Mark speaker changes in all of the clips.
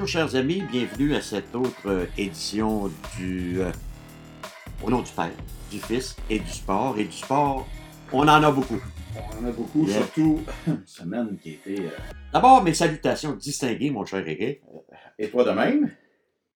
Speaker 1: bonjour, chers amis. Bienvenue à cette autre euh, édition du. euh, au nom du Père, du Fils et du sport. Et du sport, on en a beaucoup.
Speaker 2: On en a beaucoup,
Speaker 1: Yeah.
Speaker 2: surtout une semaine qui était. euh,
Speaker 1: D'abord, mes salutations distinguées, mon cher Eric.
Speaker 2: Et toi de même?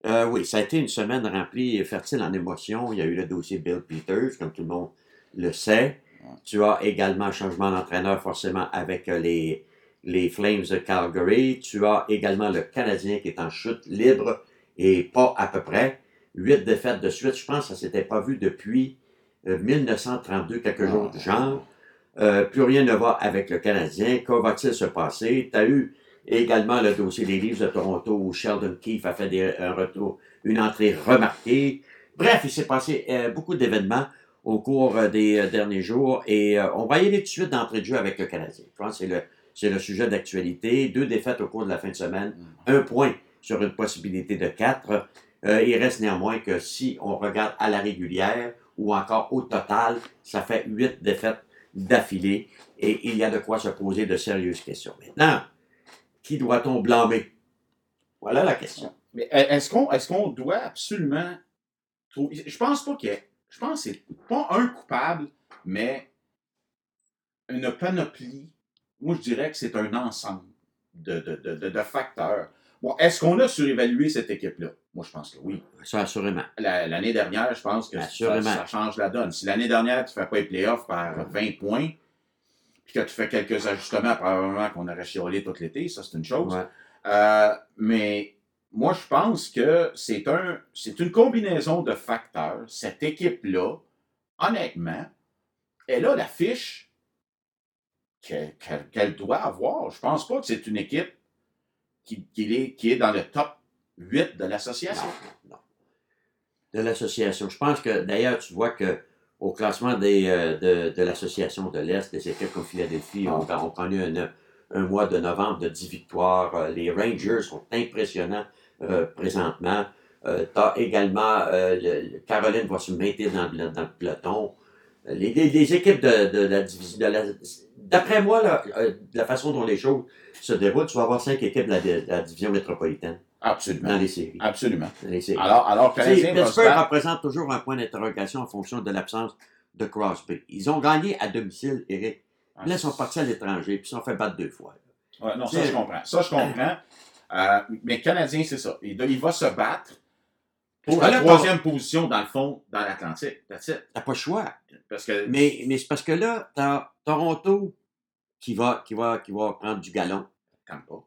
Speaker 1: Euh, oui, ça a été une semaine remplie et fertile en émotions. Il y a eu le dossier Bill Peters, comme tout le monde le sait. Tu as également un changement d'entraîneur, forcément, avec euh, les, les Flames de Calgary. Tu as également le Canadien qui est en chute libre et pas à peu près. Huit défaites de suite. Je pense que ça s'était pas vu depuis euh, 1932, quelque chose du genre. Euh, plus rien ne va avec le Canadien. Que va-t-il se passer? Tu as eu également le dossier des Leafs de Toronto où Sheldon Keefe a fait des- un retour, une entrée remarquée. Bref, il s'est passé euh, beaucoup d'événements au cours euh, des euh, derniers jours et euh, on va y aller tout de suite d'entrée de jeu avec le Canadien. Je pense que c'est le, c'est le sujet d'actualité. Deux défaites au cours de la fin de semaine, un point sur une possibilité de quatre. Euh, il reste néanmoins que si on regarde à la régulière ou encore au total, ça fait huit défaites d'affilée et il y a de quoi se poser de sérieuses questions. Maintenant, qui doit-on blâmer? Voilà la question.
Speaker 2: Mais euh, est-ce qu'on est qu'on doit absolument trouver. Je pense pas qu'il y ait. Je pense que c'est pas un coupable, mais une panoplie. Moi, je dirais que c'est un ensemble de, de, de, facteurs. Bon, est-ce qu'on a surévalué cette équipe-là? Moi, je pense que oui.
Speaker 1: Ça, assurément.
Speaker 2: La- L'année dernière, je pense que ça, change la donne. Si l'année dernière, tu ne fais pas les playoffs par 20 points, puis que tu fais quelques ajustements, probablement qu'on aurait chiolé tout l'été, ça, c'est une chose.
Speaker 1: Ouais.
Speaker 2: Euh, mais moi, je pense que c'est un, c'est une combinaison de facteurs. Cette équipe-là, honnêtement, elle a la fiche qu'elle doit avoir. Je pense pas que c'est une équipe qui, est, dans le top 8 de l'association.
Speaker 1: Non. De l'association. Je pense que, d'ailleurs, tu vois que au classement euh, de, l'association de l'Est, des équipes comme Philadelphie ont, ont connu un, un mois de novembre de 10 victoires. Euh, Les Rangers sont impressionnants euh, présentement. tu as également le- le- Caroline va se maintenir dans le peloton. Les, les- les équipes de, de la division. D'après moi, là, euh, de la façon dont les choses se déroulent, tu vas avoir cinq équipes de la, de la division métropolitaine
Speaker 2: Absolument.
Speaker 1: dans les séries.
Speaker 2: Absolument.
Speaker 1: Dans les séries.
Speaker 2: Alors, alors Canadien
Speaker 1: Pittsburgh
Speaker 2: battre.
Speaker 1: représente toujours un point d'interrogation en fonction de l'absence de Crosby. Ils ont gagné à domicile, Eric. Puis là, ils sont partis à l'étranger, puis ils sont fait battre deux fois.
Speaker 2: Ouais, non, ça, je comprends. Ça, je comprends. Euh, mais Canadien, c'est ça. Il va se battre pour
Speaker 1: que
Speaker 2: la troisième position, dans le fond, dans l'Atlantique.
Speaker 1: T'as pas le choix.
Speaker 2: Parce que.
Speaker 1: Mais, mais c'est parce que là, t'as Toronto qui va, qui, va, qui va prendre du galon.
Speaker 2: T'aimes pas.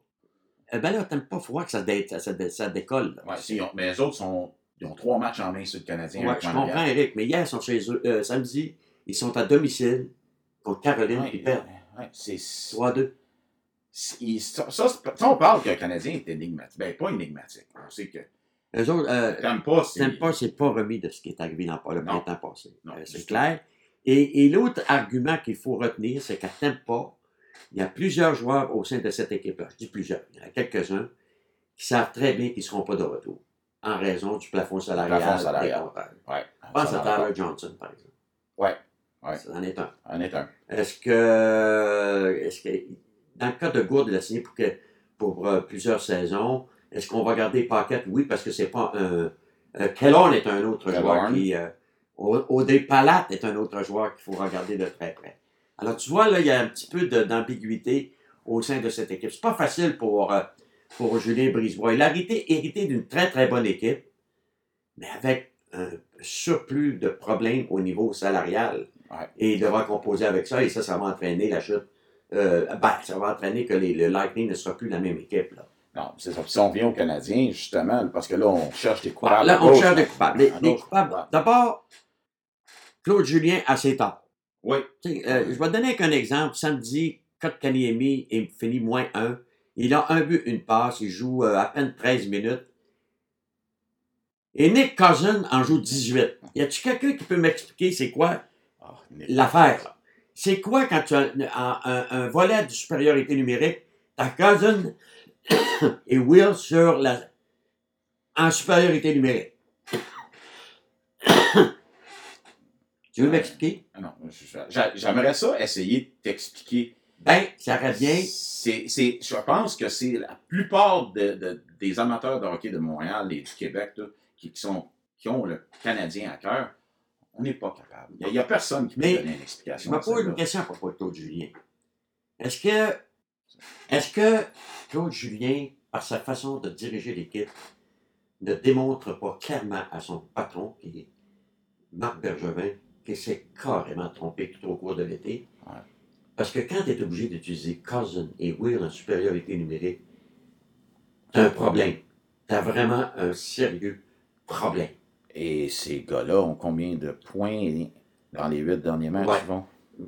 Speaker 1: Eh ben là, t'aimes pas froid que ça, dé- ça, ça dé- ça décolle.
Speaker 2: Ouais, si, on- mais les autres sont. Ils ont trois matchs en main sur le Canadien.
Speaker 1: Ouais, je
Speaker 2: Montréal.
Speaker 1: comprends, Eric, mais hier, ils sont chez eux. euh, samedi, ils sont à domicile contre Caroline,
Speaker 2: Ouais,
Speaker 1: qui perdent
Speaker 2: ouais, c'est.
Speaker 1: 3-2.
Speaker 2: c'est- il- Ça, ça, on parle qu'un Canadien est énigmatique. Ben, pas énigmatique. On sait que.
Speaker 1: Eux autres, euh,
Speaker 2: T'aimes pas, c'est.
Speaker 1: Pas, remis de ce qui est arrivé dans le printemps passé. Euh, c'est clair. Et, et l'autre argument qu'il faut retenir, c'est qu'à pas, il y a plusieurs joueurs au sein de cette équipe-là. Je dis plusieurs. Il y en a quelques-uns qui savent très bien qu'ils ne seront pas de retour en raison du plafond salarial.
Speaker 2: Plafond salarial. Ouais.
Speaker 1: Pense à Tyler Johnson, par exemple.
Speaker 2: Ouais. Ouais.
Speaker 1: Ça en est un.
Speaker 2: En est un.
Speaker 1: Est-ce que, est-ce que, dans le cas de Gourde, il a signé pour, que- pour euh, plusieurs saisons. Est-ce qu'on va garder Paquette? Oui, parce que c'est pas un. Euh, Kellorn est un autre joueur qui. Euh, Palat est un autre joueur qu'il faut regarder de très près. Alors, tu vois, là, il y a un petit peu d'ambiguïté au sein de cette équipe. C'est pas facile pour, euh, pour Julien Brisebois. Il a hérité, hérité d'une très, très bonne équipe, mais avec un surplus de problèmes au niveau salarial.
Speaker 2: Ouais.
Speaker 1: Et il devra composer avec ça, et ça, ça va entraîner la chute. Euh, ben, ça va entraîner que les- le Lightning ne sera plus la même équipe. Là.
Speaker 2: Non, c'est ça. Si on vient aux Canadiens, justement, parce que là, on cherche des coupables.
Speaker 1: là, on
Speaker 2: gauche,
Speaker 1: cherche des coupables. Les, les coupables, d'abord, Claude Julien à ses torts.
Speaker 2: Oui.
Speaker 1: Euh, je vais te donner qu'un exemple. Samedi, Kotkaniemi il finit moins 1. Il a un but, une passe. Il joue euh, à peine 13 minutes. Et Nick Cousin en joue 18. Y a-tu quelqu'un qui peut m'expliquer c'est quoi
Speaker 2: Ah,
Speaker 1: l'affaire? C'est quoi quand tu as un, un- un volet de supériorité numérique, ta Cousin et Will sur la, en supériorité numérique? tu veux m'expliquer?
Speaker 2: Ah non, je- je- j'a- J'aimerais ça essayer de t'expliquer
Speaker 1: Ben, ça revient.
Speaker 2: C'est, c'est, je pense que c'est la plupart de- de- des amateurs de hockey de Montréal et du Québec là, qui, qui sont, qui ont le Canadien à cœur. On n'est pas capable. Il n'y a, personne qui peut
Speaker 1: Mais
Speaker 2: donner une
Speaker 1: Je
Speaker 2: explication.
Speaker 1: me
Speaker 2: à
Speaker 1: pose une question à propos de Claude Julien. Est-ce que, est-ce que Claude Julien, par sa façon de diriger l'équipe, ne démontre pas clairement à son patron, qui est Marc Bergevin, qu'il s'est carrément trompé tout au cours de l'été?
Speaker 2: Ouais.
Speaker 1: Parce que quand tu es obligé d'utiliser Cousin et Will en supériorité numérique, tu un problème. Tu as vraiment un sérieux problème.
Speaker 2: Et ces gars-là ont combien de points dans les huit derniers matchs?
Speaker 1: Ouais.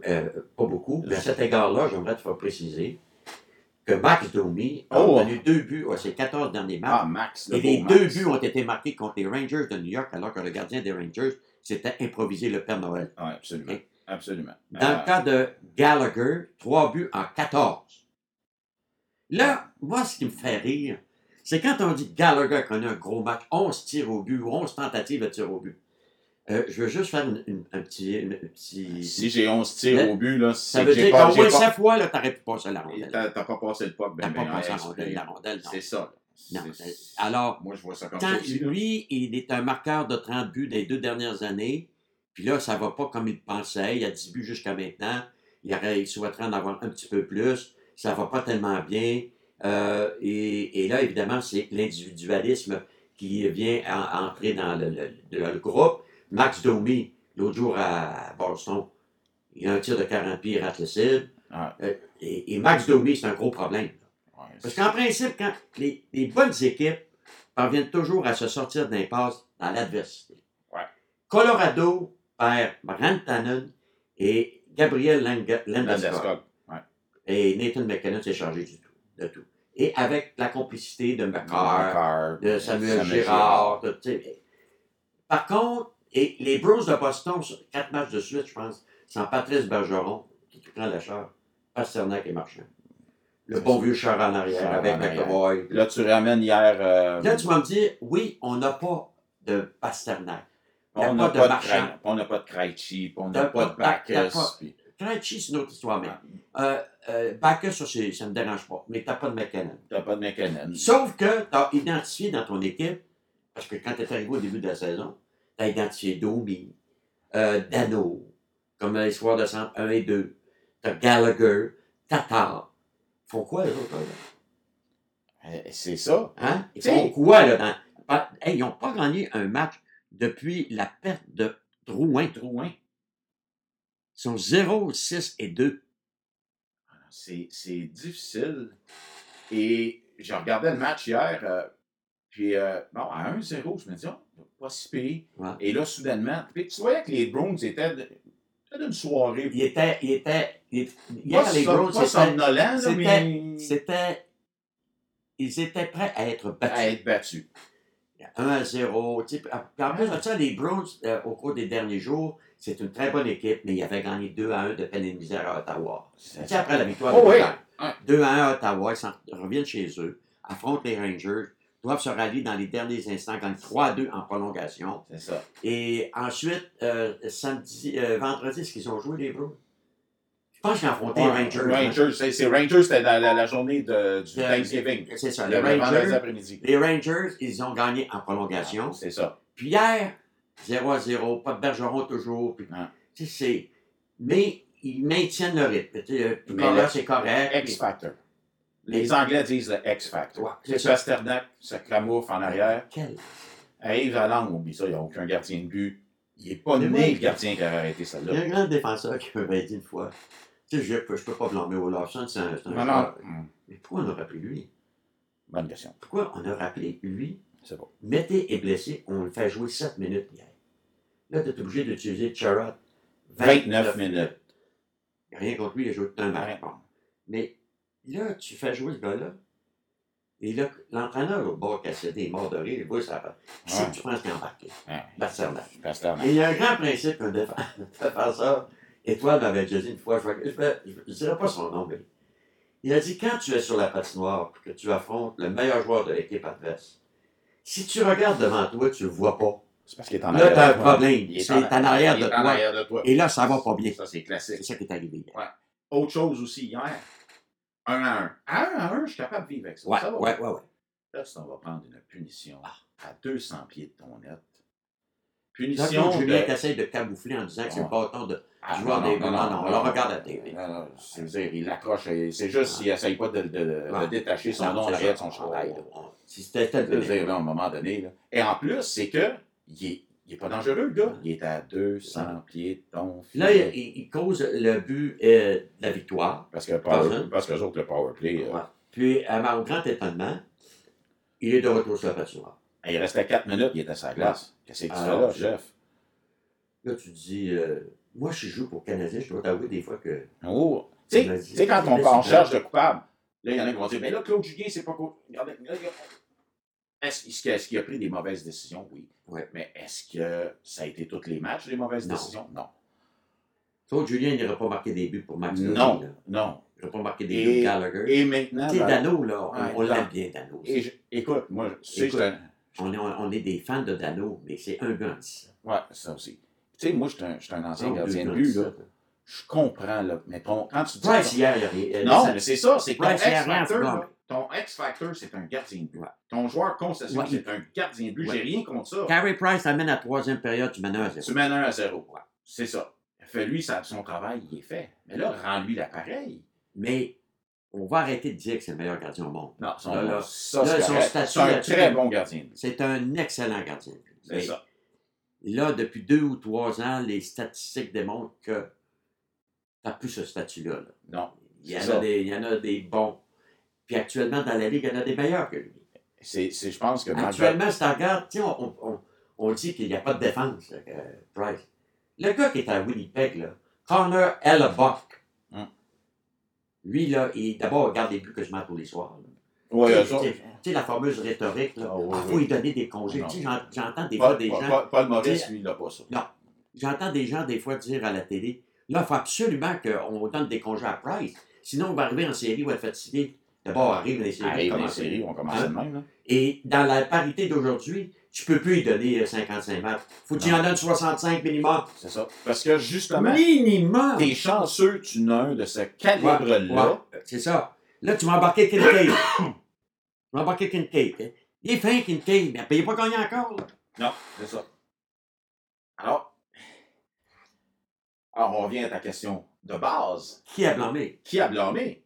Speaker 1: Euh, pas beaucoup. Mais à cet égard-là, j'aimerais te faire préciser que Max Domi a
Speaker 2: Oh!
Speaker 1: obtenu deux buts à ses 14 derniers matchs.
Speaker 2: Ah, Max. le
Speaker 1: et les
Speaker 2: Max.
Speaker 1: deux buts ont été marqués contre les Rangers de New York, alors que le gardien des Rangers s'était improvisé le Père Noël.
Speaker 2: Absolument. Absolument.
Speaker 1: Dans
Speaker 2: Euh,
Speaker 1: le cas de Gallagher, trois buts en 14. Là, moi, ce qui me fait rire, c'est quand on dit Gallagher connaît un gros match, 11 tirs au but ou 11 tentatives de tir au but. Euh, je veux juste faire une- une- un petit. une- un petit-
Speaker 2: si j'ai 11 tirs au but, là,
Speaker 1: ça
Speaker 2: c'est
Speaker 1: veut dire
Speaker 2: pas,
Speaker 1: qu'au moins
Speaker 2: pas-
Speaker 1: 7 fois, là, t'aurais pu passer la rondelle.
Speaker 2: T'as t'as pas passé le
Speaker 1: T'as
Speaker 2: ben,
Speaker 1: pas
Speaker 2: ben,
Speaker 1: passé la rondelle, la rondelle, non.
Speaker 2: C'est ça.
Speaker 1: Non, euh, alors,
Speaker 2: Moi, je vois ça comme
Speaker 1: Quand
Speaker 2: ça aussi.
Speaker 1: lui, il est un marqueur de 30 buts des deux dernières années, puis là, ça va pas comme il pensait. Il a 10 buts jusqu'à maintenant. Il, aurait, il souhaiterait en avoir un petit peu plus. Ça va pas tellement bien. Euh, et, et là, évidemment, c'est l'individualisme qui vient en- entrer dans le, le- le- le groupe. Max Domi, l'autre jour à Boston, il a un tir de 40 pieds, il rate le cible.
Speaker 2: Ouais.
Speaker 1: Euh, et, et Max Domi, c'est un gros problème.
Speaker 2: Ouais,
Speaker 1: Parce qu'en principe, quand les, les bonnes équipes parviennent toujours à se sortir d'impasse dans l'adversité.
Speaker 2: Ouais.
Speaker 1: Colorado perd Rantanen et Gabriel Landeskog. Et Nathan McKinnon s'est chargé du tout, de tout. Et avec la complicité de McCarr,
Speaker 2: Carr,
Speaker 1: de Samuel, Girard. de-. Par contre, et les Bruins de Boston, quatre matchs de suite, je pense, sans Patrice Bergeron, qui prend la char, Pasternak et Marchand. Le bon vieux char en arrière
Speaker 2: Char
Speaker 1: avec
Speaker 2: en arrière.
Speaker 1: McEvoy.
Speaker 2: Là, tu ramènes hier. euh,
Speaker 1: Là, tu vas me dire, oui, on n'a pas de Pasternak.
Speaker 2: on n'a
Speaker 1: pas de
Speaker 2: pas, de
Speaker 1: Marchand.
Speaker 2: On n'a pas de Krejci, on n'a pas de Bacchus. puis-
Speaker 1: Krejci, c'est une autre histoire, mais euh, euh, Bacchus, ça, ça ne me dérange pas. Mais tu n'as pas de McKinnon.
Speaker 2: T'as pas de McKinnon.
Speaker 1: Sauf que tu as identifié dans ton équipe, parce que quand tu es arrivé au début de la saison, tu as identifié Domi, euh, Dano, comme les soirs de centre 1 et 2. Tu as Gallagher, Tatar. Ils font quoi, les autres? là?
Speaker 2: Euh, C'est ça.
Speaker 1: Hein? Ils font quoi, là? Dans... Hey, ils n'ont pas gagné un match depuis la perte de Drouin.
Speaker 2: Drouin.
Speaker 1: Ils sont 0, 6 et 2.
Speaker 2: C'est difficile. Et je regardais le match hier, euh, puis euh, bon, à 1-0, je me dis, oh, pas si pire.
Speaker 1: Ouais.
Speaker 2: Et là, soudainement, tu voyais que les Browns étaient étaient d'une soirée.
Speaker 1: Il était. Il était il-
Speaker 2: pas,
Speaker 1: hier, les
Speaker 2: som-
Speaker 1: Browns,
Speaker 2: pas
Speaker 1: c'était-
Speaker 2: somnolents, là,
Speaker 1: c'était-
Speaker 2: mais
Speaker 1: c'était. Ils étaient prêts à être
Speaker 2: à
Speaker 1: battus.
Speaker 2: être battus.
Speaker 1: 1 à 0. tu sais, puis En plus de ça, les Browns, euh, au cours des derniers jours, c'est une très bonne équipe, mais ils avaient gagné 2 à 1 de peine et de misère à Ottawa. Sais, après la victoire
Speaker 2: Oh
Speaker 1: de
Speaker 2: oui.
Speaker 1: Montréal,
Speaker 2: Ouais.
Speaker 1: 2 à 1 à Ottawa, ils reviennent chez eux, affrontent les Rangers, doivent se rallier dans les derniers instants, gagnent 3 à 2 en prolongation.
Speaker 2: C'est ça.
Speaker 1: Et ensuite, euh, samedi, euh, vendredi, est-ce qu'ils ont joué les Browns? Je pense qu'ils ont affronté les Rangers. hein.
Speaker 2: Rangers, c'est Rangers, c'était dans la, la journée de, du Thanksgiving.
Speaker 1: C'est ça,
Speaker 2: Le
Speaker 1: les Rangers,
Speaker 2: après-midi.
Speaker 1: les Rangers, ils ont gagné en prolongation.
Speaker 2: C'est ça.
Speaker 1: Puis hier, 0 à 0, pas de Bergeron toujours. Puis,
Speaker 2: Ouais.
Speaker 1: tu sais, c'est- Mais ils maintiennent le rythme. Picola,
Speaker 2: le
Speaker 1: c'est correct.
Speaker 2: X Factor. Les Anglais disent le X Factor.
Speaker 1: Ouais, c'est.
Speaker 2: Pasternak, se clamoufle en arrière.
Speaker 1: Quel?
Speaker 2: Yves Allang, oublie ça, il n'y a aucun gardien de but. Il n'est pas
Speaker 1: Mais
Speaker 2: né,
Speaker 1: moi,
Speaker 2: le gardien qui aurait arrêté
Speaker 1: Il y a
Speaker 2: celle-là.
Speaker 1: un grand défenseur qui m'avait dit une fois Tu sais, je ne peux, peux pas blâmer Olafson, c'est un, c'est un
Speaker 2: Non, non.
Speaker 1: joueur.
Speaker 2: Hum,
Speaker 1: Mais pourquoi on a rappelé lui?
Speaker 2: Bonne question.
Speaker 1: Pourquoi on a rappelé lui?
Speaker 2: C'est bon.
Speaker 1: Mété est blessé, on le fait jouer 7 minutes hier. Là, tu es obligé d'utiliser Charrot
Speaker 2: 29 minutes.
Speaker 1: Rien contre lui, il a joué un match. Mais là, tu fais jouer ce gars-là. Et là, l'entraîneur au bord qui a cédé est mort de rire, il voit ça. Qui c'est que tu penses qu'il a embarqué? Pasternak. Et il y a un grand principe qu'un défenseur, Étoile m'avait déjà dit une fois, je ne dirai pas son nom, mais il a dit quand tu es sur la patinoire et que tu affrontes le meilleur joueur de l'équipe adverse, si tu regardes devant toi, tu ne le vois pas.
Speaker 2: C'est parce qu'il est en
Speaker 1: Là,
Speaker 2: arrière.
Speaker 1: tu as un problème.
Speaker 2: Il est
Speaker 1: C'est
Speaker 2: en-
Speaker 1: arrière de
Speaker 2: est
Speaker 1: toi. Et là, ça va pas bien.
Speaker 2: Ça, c'est
Speaker 1: C'est
Speaker 2: classique.
Speaker 1: ça qui est arrivé.
Speaker 2: Ouais. autre chose aussi hier. 1 à 1. À 1 à 1, je suis capable de vivre avec ça.
Speaker 1: Ouais,
Speaker 2: ça va.
Speaker 1: ouais, ouais, ouais.
Speaker 2: Là, si on va prendre une punition
Speaker 1: Ah.
Speaker 2: à 200 pieds de ton net. Punition.
Speaker 1: Claude Julien
Speaker 2: de...
Speaker 1: qui essaie de camoufler en disant que c'est
Speaker 2: Ah.
Speaker 1: bâton de.
Speaker 2: Ah,
Speaker 1: joueur des- non, non, on le regarde à la télé.
Speaker 2: Non, non, c'est dire, il l'accroche. C'est juste s'il essaye pas de, de-
Speaker 1: Ouais.
Speaker 2: détacher son
Speaker 1: Non,
Speaker 2: nom derrière de
Speaker 1: ça.
Speaker 2: son chandail.
Speaker 1: Si c'était le
Speaker 2: dire, là, à un moment donné. là. Et en plus, c'est que il est, il est pas dangereux, le gars. Il est à 200 pieds de ton
Speaker 1: Là,
Speaker 2: filet.
Speaker 1: il, il cause le but euh, de la victoire.
Speaker 2: Parce que, power, parce que les autres, le power play, euh.
Speaker 1: Puis, à ma- au grand étonnement, il est de retour sur la patinoire.
Speaker 2: il restait 4 minutes, il était sur la glace. Qu'est-ce que tu fais
Speaker 1: Alors,
Speaker 2: là, chef?
Speaker 1: Là, tu dis, euh, moi, je joue pour Canadien, je dois t'avouer des fois que.
Speaker 2: Oh. Tu sais- quand on, on cherche de coupable, là, il y en a qui vont dire, mais là, Claude Julien, c'est pas. Regardez, là, il y a- Est-ce qu'il a, pris des mauvaises décisions? Oui.
Speaker 1: Ouais.
Speaker 2: Mais est-ce que ça a été tous les matchs, les mauvaises
Speaker 1: Non.
Speaker 2: décisions? Non.
Speaker 1: Claude Julien n'aurait pas marqué des buts pour Max
Speaker 2: Non. Non.
Speaker 1: Il n'aurait pas marqué des
Speaker 2: Et-
Speaker 1: buts pour Gallagher.
Speaker 2: Et maintenant.
Speaker 1: Tu sais,
Speaker 2: ben,
Speaker 1: Dano, là, on,
Speaker 2: Ouais,
Speaker 1: on l'aime bien, Dano.
Speaker 2: et je- écoute, moi,
Speaker 1: Écoute.
Speaker 2: un-
Speaker 1: On est, on est des fans de Dano, mais c'est un 10.
Speaker 2: Ouais, ça aussi. Tu sais, moi, je suis un, je ancien gardien de but,
Speaker 1: 17,
Speaker 2: là. Je comprends, là. Mais quand tu dis.
Speaker 1: Hier, il y a rien. euh,
Speaker 2: Non, mais c'est ça, c'est ton Ton X-Factor, c'est un gardien de but.
Speaker 1: Ouais.
Speaker 2: Ton joueur concession,
Speaker 1: Ouais.
Speaker 2: c'est un gardien de but.
Speaker 1: Ouais.
Speaker 2: J'ai rien contre ça.
Speaker 1: Carey Price amène à la troisième période, tu mènes à
Speaker 2: Tu
Speaker 1: zéro.
Speaker 2: mènes un à zéro. C'est ça. Fait lui, son travail, il est fait. Mais là, rends-lui l'appareil.
Speaker 1: Mais on va arrêter de dire que c'est le meilleur gardien au monde.
Speaker 2: Non, son,
Speaker 1: Là, là,
Speaker 2: ça,
Speaker 1: là,
Speaker 2: c'est
Speaker 1: son
Speaker 2: correct.
Speaker 1: statut
Speaker 2: C'est un très bon gardien.
Speaker 1: C'est un excellent gardien.
Speaker 2: C'est ça.
Speaker 1: Là, depuis deux ou trois ans, les statistiques démontrent que tu n'as plus ce statut-là. là.
Speaker 2: Non.
Speaker 1: Il, y en a des, il y en a des bons. Puis actuellement, dans la Ligue, il y en a des meilleurs que lui.
Speaker 2: C'est, c'est- je pense que
Speaker 1: Actuellement, si tu regardes, tu sais, on, on, on- dit qu'il n'y a pas de défense, là, Price. Le gars qui est à Winnipeg, là, Connor Hellebuck,
Speaker 2: Hum.
Speaker 1: lui, là, il d'abord regarde les buts que je mets tous les soirs. là.
Speaker 2: Ouais,
Speaker 1: Tu sais, la fameuse rhétorique, là,
Speaker 2: Ah, oui,
Speaker 1: il
Speaker 2: oui.
Speaker 1: faut lui donner des congés. Tu sais, j'en- J'entends des fois des
Speaker 2: Paul-
Speaker 1: gens.
Speaker 2: Paul- Paul Maurice, lui, il n'a pas ça.
Speaker 1: Non. J'entends des gens des fois dire à la télé, là, il faut absolument qu'on donne des congés à Price. Sinon, on va arriver en série, on va être fatigué. D'abord, arrive les séries.
Speaker 2: Arrive les séries, on commence
Speaker 1: Hein?
Speaker 2: de même. Là.
Speaker 1: Et dans la parité d'aujourd'hui, tu peux plus lui donner euh, 55 matchs. Faut que tu en donnes 65 minimum.
Speaker 2: C'est ça. Parce que justement,
Speaker 1: Minimum!
Speaker 2: t'es chanceux, tu n'as un de ce calibre-là.
Speaker 1: Ouais, c'est ça. Là, tu m'as embarqué Kincaid. tu m'as embarqué Kincaid. hein. Il est fin, Kincaid, mais il n'a pas gagné encore. là.
Speaker 2: Non, c'est ça. Alors, alors, on revient à ta question de base.
Speaker 1: Qui a blâmé?
Speaker 2: Qui a blâmé?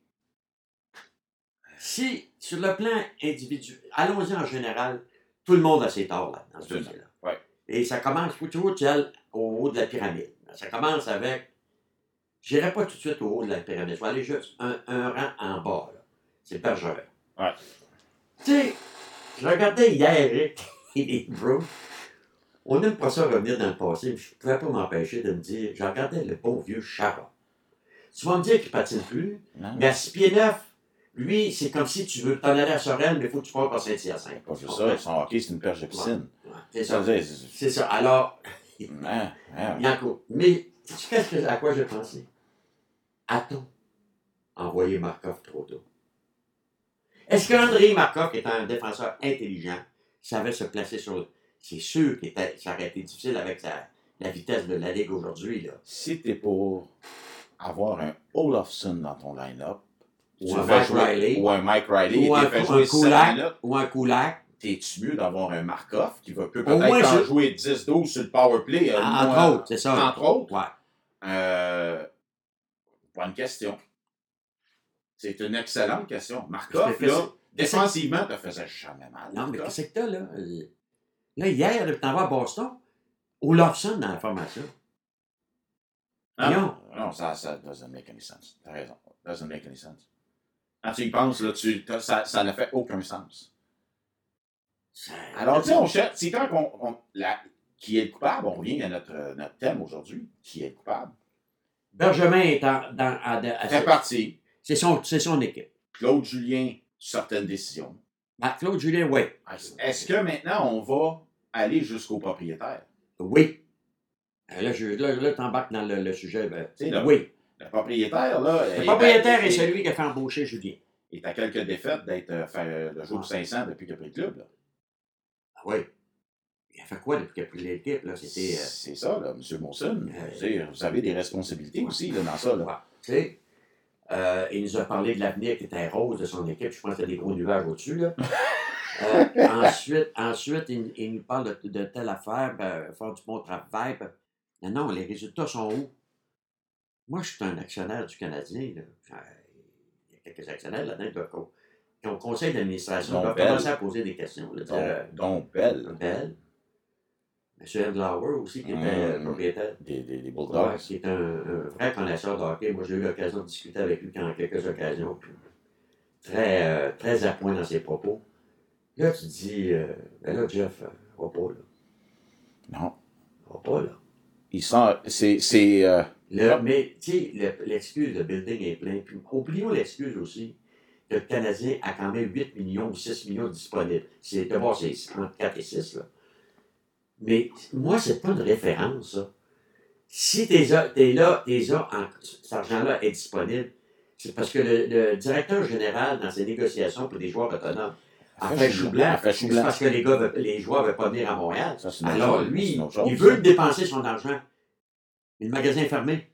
Speaker 1: Si, sur le plan individuel, allons-y en général, tout le monde a ses torts là, dans ce dossier-là.
Speaker 2: Ouais.
Speaker 1: Et ça commence, faut toujours tu ailles au haut de la pyramide. Ça commence avec, je n'irai pas tout de suite au haut de la pyramide, je vais aller juste un, un rang en bas. là. C'est Bergeron.
Speaker 2: Ouais.
Speaker 1: Tu sais, je regardais hier Eric et les. On n'aime pas ça revenir dans le passé, mais je ne pouvais pas m'empêcher de me dire, je regardais le bon vieux Chara. Tu vas me dire qu'il patine plus,
Speaker 2: Non,
Speaker 1: mais à 6 pieds 9, lui, c'est comme si tu veux t'en aller à Sorel, mais il faut que tu passes par Saint-Hyacinthe.
Speaker 2: pas juste ça. Son hockey, c'est une perche de piscine.
Speaker 1: Ouais, C'est
Speaker 2: Ça c'est-
Speaker 1: C'est ça. Alors,
Speaker 2: Hein, hein.
Speaker 1: Yanko, mais qu'est-ce que- à quoi j'ai pensé? A-t-on envoyé Markov trop tôt? Est-ce qu'André Markov, qui est un défenseur intelligent, savait se placer sur le. C'est sûr que ça aurait été difficile avec sa- la vitesse de la Ligue aujourd'hui. là.
Speaker 2: Si t'es pour avoir un Olofsson dans ton line-up,
Speaker 1: Ou
Speaker 2: tu
Speaker 1: un Mike
Speaker 2: jouer-
Speaker 1: Riley.
Speaker 2: ou un Mike Riley,
Speaker 1: Ou un,
Speaker 2: tu fais
Speaker 1: un
Speaker 2: jouer 7
Speaker 1: Kulak. Ou un Kulak.
Speaker 2: t'es-tu mieux d'avoir un Markov qui va peut-être en
Speaker 1: je-
Speaker 2: jouer 10-12 sur le power play? euh,
Speaker 1: Entre
Speaker 2: moins-
Speaker 1: autres, c'est ça.
Speaker 2: Entre autres?
Speaker 1: Ouais.
Speaker 2: Euh, bonne question. C'est une excellente question. Markov, là, défensivement, te faisait jamais mal.
Speaker 1: Non, mais qu'est-ce que t'as, là? Euh, Là, hier, là, t'en vas à Boston. Olofsson dans la formation.
Speaker 2: Ah,
Speaker 1: Non.
Speaker 2: non, ça, ça doesn't make any sense. T'as raison. Doesn't make any sense. Quand tu y penses, là, tu, ça, ça ne fait aucun sens. Alors, tu sais, on cherche, c'est quand on, on- la- qui est le coupable, on revient à notre, notre thème aujourd'hui. Qui est le coupable?
Speaker 1: Benjamin est en- dans, à- à-
Speaker 2: C'est parti.
Speaker 1: c'est son, c'est son équipe.
Speaker 2: Claude Julien, certaines décisions.
Speaker 1: Ah, Claude Julien, oui.
Speaker 2: Est-ce que maintenant, on va aller jusqu'au propriétaire?
Speaker 1: Oui. Euh, Là, je, là, là t'embarques dans le, le sujet. ben, oui.
Speaker 2: Le propriétaire, là.
Speaker 1: Le
Speaker 2: est
Speaker 1: propriétaire est celui qui a fait embaucher Julien.
Speaker 2: est à quelques défaites d'être euh, fait le jour de 500 depuis qu'il a pris le club. là.
Speaker 1: Ah oui. Il a fait quoi depuis qu'il a pris l'équipe? Là? C'était. euh,
Speaker 2: C'est ça, là, M. Monson.
Speaker 1: Euh,
Speaker 2: vous avez des responsabilités aussi là, dans ça. Là.
Speaker 1: ouais. Tu sais, Euh, il nous a parlé de l'avenir qui était rose de son équipe. Je pense qu'il y a des gros nuages au-dessus. Là. Euh, ensuite, ensuite il, il nous parle de, de telle affaire, ben, faire du bon travail. ben, non, non, les résultats sont où? Moi, je suis un actionnaire du Canadien. là. Il y a quelques actionnaires là-dedans qui ont conseil d'administration,
Speaker 2: Dont
Speaker 1: doivent
Speaker 2: Bell.
Speaker 1: commencer à poser des questions. Là, dire, euh,
Speaker 2: donc belle.
Speaker 1: Bell, M. Endlauer aussi, qui était euh,
Speaker 2: Mm.
Speaker 1: propriétaire.
Speaker 2: Des, des, des
Speaker 1: Ouais,
Speaker 2: Bulldogs.
Speaker 1: qui est un, un vrai connaisseur de hockey. Moi, j'ai eu l'occasion de discuter avec lui en quelques occasions. puis très, euh, très à point dans ses propos. Là, tu dis, euh, ben là, Jeff, euh, va pas là.
Speaker 2: Non.
Speaker 1: Va pas là.
Speaker 2: Il sent. C'est.
Speaker 1: Mais, tu sais, le- l'excuse, le building est plein. Puis, oublions l'excuse aussi que le Canadien a quand même 8 millions ou 6 millions disponibles. C'est d'abord, c'est entre 4 et 6, là. Mais moi, c'est pas une référence, ça. Si t'es là, t'es là, t'es là, en- cet argent-là est disponible, c'est parce que le, le directeur général, dans ses négociations pour des joueurs autonomes, a fait chou blanc. C'est parce que les, gars les joueurs ne veulent pas venir à Montréal.
Speaker 2: Ça,
Speaker 1: Alors, lui, il veut dépenser son argent. Mais le magasin est fermé.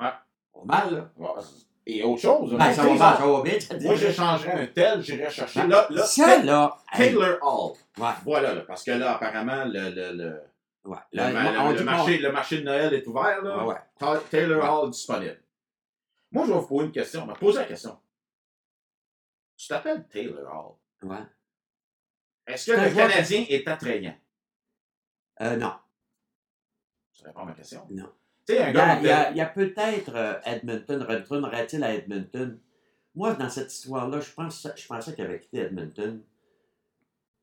Speaker 2: Ouais.
Speaker 1: Pas mal, là.
Speaker 2: Ouais. Et autre chose.
Speaker 1: Ben, ça va
Speaker 2: moi,
Speaker 1: mal, ça va bien.
Speaker 2: moi, j'échangerais un tel, j'irais chercher.
Speaker 1: Ben,
Speaker 2: Là, là,
Speaker 1: ça, là. hey,
Speaker 2: Taylor Hall.
Speaker 1: ouais,
Speaker 2: Voilà, là, parce que là, apparemment, le, le, le,
Speaker 1: ouais.
Speaker 2: le,
Speaker 1: on
Speaker 2: marché, le marché de Noël est ouvert. Là.
Speaker 1: Ouais, ouais.
Speaker 2: Ta- Taylor
Speaker 1: Ouais.
Speaker 2: Hall disponible. Moi, je vais vous poser une question. Ben, posez la question. Tu t'appelles Taylor Hall?
Speaker 1: ouais.
Speaker 2: Est-ce que le Canadien est attrayant?
Speaker 1: Euh, non.
Speaker 2: Tu réponds à ma question?
Speaker 1: Non.
Speaker 2: Tu
Speaker 1: Il y a, peut-être euh, Edmonton, retournerait-il à Edmonton? Moi, dans cette histoire-là, je, pense, je pensais qu'il avait quitté Edmonton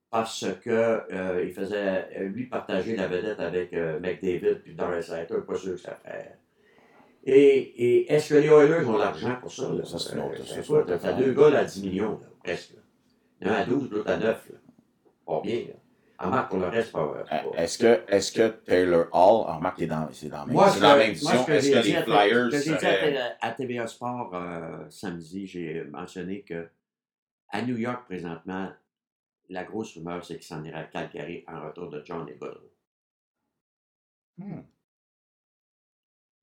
Speaker 1: parce que euh, il faisait, euh, lui, partager la vedette avec euh, McDavid puis Doris Hatter, pas sûr que ça ferait. Et, et est-ce que les Oilers ont l'argent pour ça? Là?
Speaker 2: Ça, c'est
Speaker 1: t'as
Speaker 2: affaire.
Speaker 1: deux gars là, à 10 millions, là, presque. là. Un à 12, l'autre à 9. Là. Pas bien. Là. Le reste, pas.
Speaker 2: Euh, Est-ce que, est que Taylor Hall, en remarque, c'est dans, c'est dans,
Speaker 1: Moi,
Speaker 2: c'est
Speaker 1: ce
Speaker 2: dans la même
Speaker 1: que
Speaker 2: est-ce que les
Speaker 1: à-
Speaker 2: Flyers
Speaker 1: j'ai dit
Speaker 2: seraient...
Speaker 1: à, à TVA Sport euh, samedi, j'ai mentionné que à New York, présentement, la grosse rumeur, c'est qu'il s'en irait à Calgary en retour de John et Godreau.
Speaker 2: Hmm.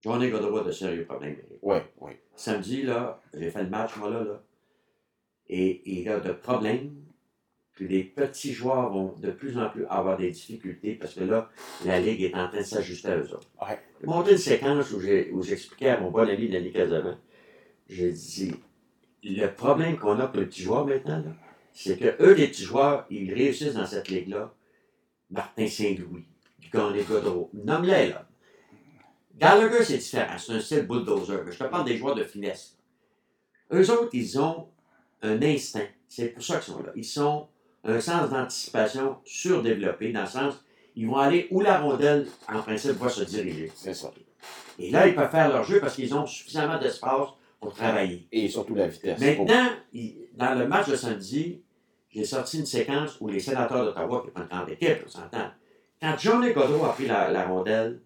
Speaker 1: John et Godreau a de sérieux problèmes.
Speaker 2: Oui, oui.
Speaker 1: Samedi, là, j'ai fait le match, moi, là, là, et il a de problèmes. Puis les petits joueurs vont de plus en plus avoir des difficultés parce que là, la Ligue est en train de s'ajuster à eux autres.
Speaker 2: Ouais.
Speaker 1: J'ai monté une séquence où j'ai- où j'expliquais à mon bon ami Denis Casavant, j'ai dit, le problème qu'on a pour les petits joueurs maintenant, c'est que eux, les petits joueurs, ils réussissent dans cette ligue-là. Martin Saint-Louis, Gagné Godreau, nomme-les, là. Gallagher, c'est différent, c'est un style bulldozer. mais Je te parle des joueurs de finesse. Eux autres, ils ont un instinct. C'est pour ça qu'ils sont là. Ils sont un sens d'anticipation surdéveloppé, dans le sens, ils vont aller où la rondelle, en principe, va se diriger.
Speaker 2: C'est ça.
Speaker 1: Et là, ils peuvent faire leur jeu parce qu'ils ont suffisamment d'espace pour travailler.
Speaker 2: Et surtout la vitesse.
Speaker 1: Maintenant, il- dans le match de samedi, j'ai sorti une séquence où les sénateurs d'Ottawa, qui n'est pas une grande équipe, on s'entend, quand Johnny Godreau a pris la, la rondelle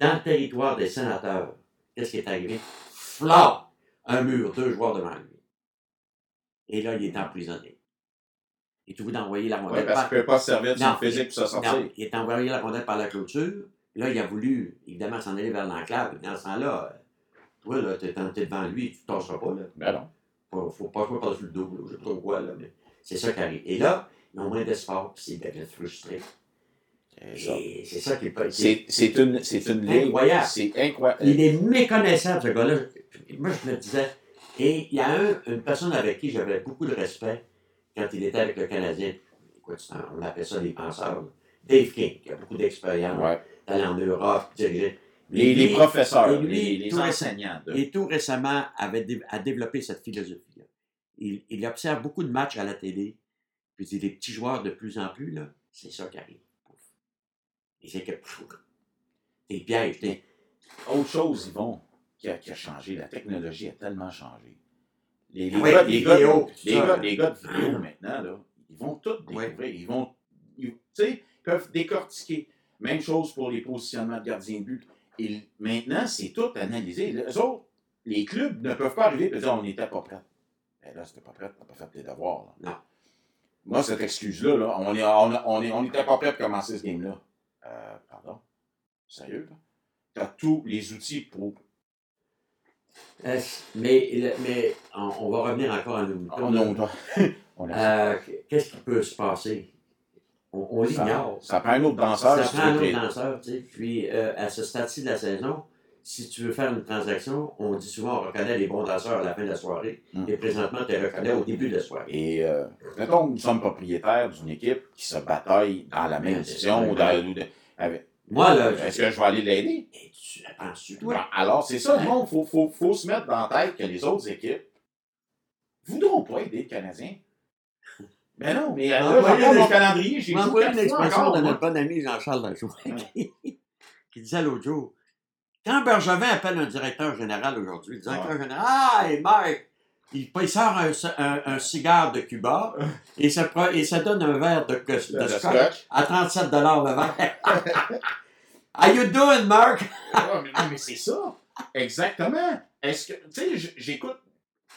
Speaker 1: dans le territoire des sénateurs, qu'est-ce qui est arrivé? Flop! Un mur, deux joueurs devant lui. Et là, il est emprisonné. Il est obligé d'envoyer la
Speaker 2: Oui,
Speaker 1: rondelle
Speaker 2: parce
Speaker 1: par-
Speaker 2: qu'il ne peut pas se servir de son physique pour se sortir.
Speaker 1: non, il est envoyé la rondelle par la clôture. Là, il a voulu, évidemment, s'en aller vers l'enclave. Dans ce temps-là, toi, là, t'es, t'es devant lui, tu ne tasseras pas, là.
Speaker 2: Ben non.
Speaker 1: Faut, faut pas jouer par-dessus le dos, là. Je sais pas quoi, là, mais c'est ça qui arrive. Et là, ils ont moins d'espoir, puis ils deviennent frustrés.
Speaker 2: C'est ça.
Speaker 1: Et c'est ça qui est pas...
Speaker 2: C'est une, c'est une.
Speaker 1: Incroyable.
Speaker 2: C'est incroyable.
Speaker 1: Il est méconnaissable, ce gars-là. Moi, je me disais... Et il y a un- une personne avec qui j'avais beaucoup de respect quand il était avec le Canadien. Écoute, on appelle ça des penseurs. là. Dave King, qui a beaucoup d'expérience.
Speaker 2: Ouais.
Speaker 1: d'aller en Europe.
Speaker 2: Les, les professeurs,
Speaker 1: et lui,
Speaker 2: les, les enseignants. de-
Speaker 1: Et tout récemment, avait dé- a développé cette philosophie-là. Il, il observe beaucoup de matchs à la télé, puis il dit, les petits joueurs de plus en plus, là, c'est ça qui arrive. Les équipes, pouf. Des pièges. Des...
Speaker 2: Autre chose, Yvon, qui a, qui a changé. La technologie a tellement changé. Les, gars,
Speaker 1: les
Speaker 2: gars,
Speaker 1: vidéos,
Speaker 2: les, gars, les gars de vidéo maintenant, là, ils vont tout découvrir. Ils vont, ils- tu sais, ils peuvent décortiquer. Même chose pour les positionnements de gardien de but. Et maintenant, c'est tout analysé. Les autres, les clubs ne peuvent pas arriver et dire on n'était pas prêt. Ben là, c'était pas prêt, t'as pas fait tes devoirs. là. Moi, cette excuse-là, là, on n'était on, on, est- on n'était pas prêt pour commencer ce game-là. Euh, pardon? Sérieux, là? T'as tous les outils pour
Speaker 1: mais, mais on, on va revenir encore à
Speaker 2: a-
Speaker 1: Euh, Qu'est-ce qui peut se passer? On, on l'ignore.
Speaker 2: ça prend un autre danseur.
Speaker 1: Ça
Speaker 2: si
Speaker 1: prend un autre danseur, tu sais. Puis, euh, à ce stade-ci de la saison, si tu veux faire une transaction, on dit souvent on reconnaît les bons danseurs à la fin de la soirée.
Speaker 2: Mm.
Speaker 1: Et présentement, tu les reconnais au début de la soirée.
Speaker 2: Et euh, mettons nous sommes propriétaires d'une équipe qui se bataille dans la même division. ou dans- avec-
Speaker 1: Moi, là,
Speaker 2: Est-ce que je vais aller l'aider?
Speaker 1: Et tu penses-tu, toi?
Speaker 2: Bon, alors, c'est ça, non, il faut, faut, faut se mettre dans la tête que les autres équipes voudront pas aider le Canadien. Mais non, mais euh,
Speaker 1: Ah,
Speaker 2: là,
Speaker 1: mais-
Speaker 2: mon calendrier, j'ai
Speaker 1: une expression de notre bon ami Jean-Charles Lajoie qui, qui disait l'autre jour quand Bergevin appelle un directeur général aujourd'hui, le directeur général Ah, Mike il, il sort un, un- un cigare de Cuba et ça, pre- et ça donne un verre de, scotch à 37 le verre. How you doing, Mark?
Speaker 2: Ah, mais non, mais c'est ça. Exactement. Est-ce que, tu sais, j'écoute,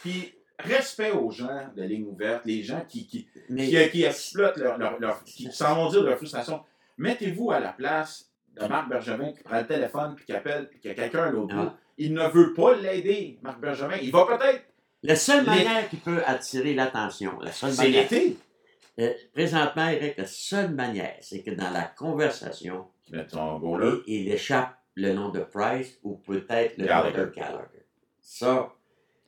Speaker 2: puis respect aux gens de ligne ouverte, les gens qui, qui,
Speaker 1: Mais
Speaker 2: qui, qui exploitent leur, leur, leur- qui s'en vont dire leur frustration. Mettez-vous à la place de Marc Bergevin qui prend le téléphone puis qui appelle puis qu'il y a quelqu'un à l'autre bout.
Speaker 1: Ah.
Speaker 2: Il ne veut pas l'aider, Marc Bergevin. Il va peut-être.
Speaker 1: La seule
Speaker 2: Les-
Speaker 1: manière qui peut attirer l'attention, la seule
Speaker 2: C'est
Speaker 1: manière,
Speaker 2: l'été.
Speaker 1: Euh, présentement, Eric, la seule manière, c'est que dans la conversation, il, il échappe le nom de Price ou peut-être le
Speaker 2: Gallagher.
Speaker 1: nom de Gallagher. Ça,